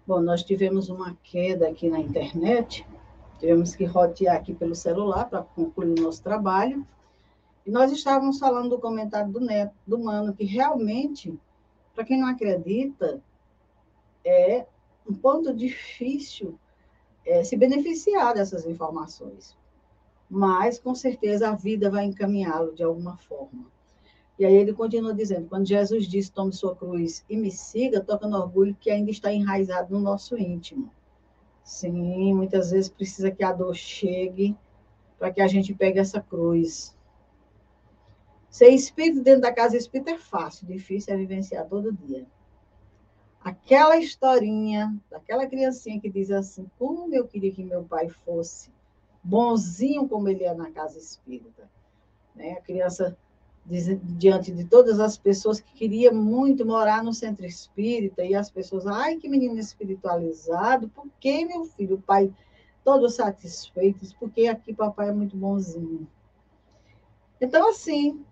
Bom, nós tivemos uma queda aqui na internet, tivemos que rotear aqui pelo celular para concluir o nosso trabalho. E nós estávamos falando do comentário do Neto, do Mano, que realmente, para quem não acredita, é um ponto difícil é, se beneficiar dessas informações. Mas, com certeza, a vida vai encaminhá-lo de alguma forma. E aí ele continua dizendo: quando Jesus disse, tome sua cruz e me siga, toca no orgulho que ainda está enraizado no nosso íntimo. Sim, muitas vezes precisa que a dor chegue para que a gente pegue essa cruz. Ser espírito dentro da casa espírita é fácil, difícil é vivenciar todo dia. Aquela historinha daquela criancinha que diz assim: como eu queria que meu pai fosse bonzinho como ele é na casa espírita. Né? A criança diante de todas as pessoas que queria muito morar no centro espírita e as pessoas, ai, que menino espiritualizado, por que, meu filho, pai todos satisfeitos, porque aqui papai é muito bonzinho. Então, assim,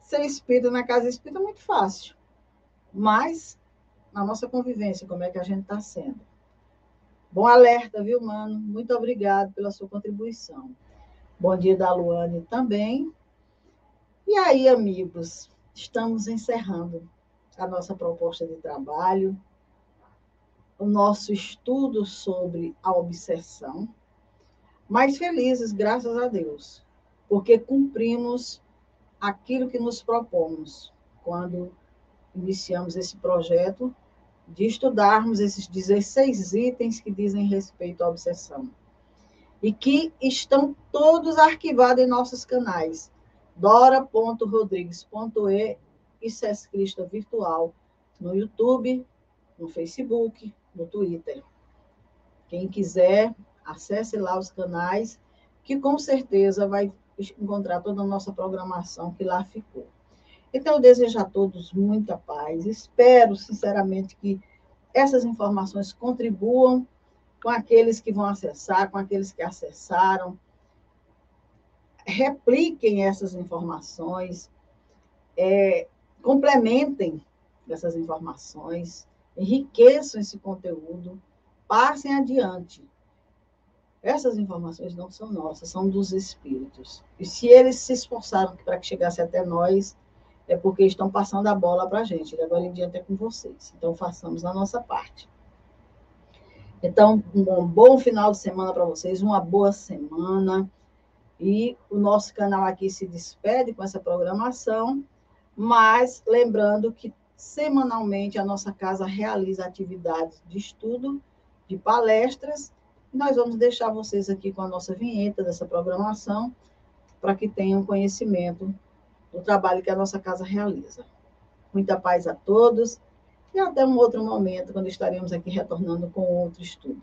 ser espírita na casa espírita é muito fácil, mas na nossa convivência, como é que a gente está sendo? Bom alerta, viu, mano? Muito obrigado pela sua contribuição. Bom dia da Luane também. E aí, amigos, estamos encerrando a nossa proposta de trabalho, o nosso estudo sobre a obsessão, mas felizes, graças a Deus, porque cumprimos aquilo que nos propomos quando iniciamos esse projeto de estudarmos esses 16 itens que dizem respeito à obsessão e que estão todos arquivados em nossos canais dora.rodrigues.e e Sescrista Virtual no YouTube, no Facebook, no Twitter. Quem quiser, acesse lá os canais, que com certeza vai encontrar toda a nossa programação que lá ficou. Então, eu desejo a todos muita paz. Espero, sinceramente, que essas informações contribuam com aqueles que vão acessar, com aqueles que acessaram, repliquem essas informações, é, complementem essas informações, enriqueçam esse conteúdo, passem adiante. Essas informações não são nossas, são dos espíritos. E se eles se esforçaram para que chegasse até nós, é porque estão passando a bola para a gente. E agora em diante é com vocês. Então, façamos a nossa parte. Então, um bom final de semana para vocês, uma boa semana. E o nosso canal aqui se despede com essa programação, mas lembrando que semanalmente a nossa casa realiza atividades de estudo, de palestras, e nós vamos deixar vocês aqui com a nossa vinheta dessa programação, para que tenham conhecimento do trabalho que a nossa casa realiza. Muita paz a todos e até um outro momento, quando estaremos aqui retornando com outro estudo.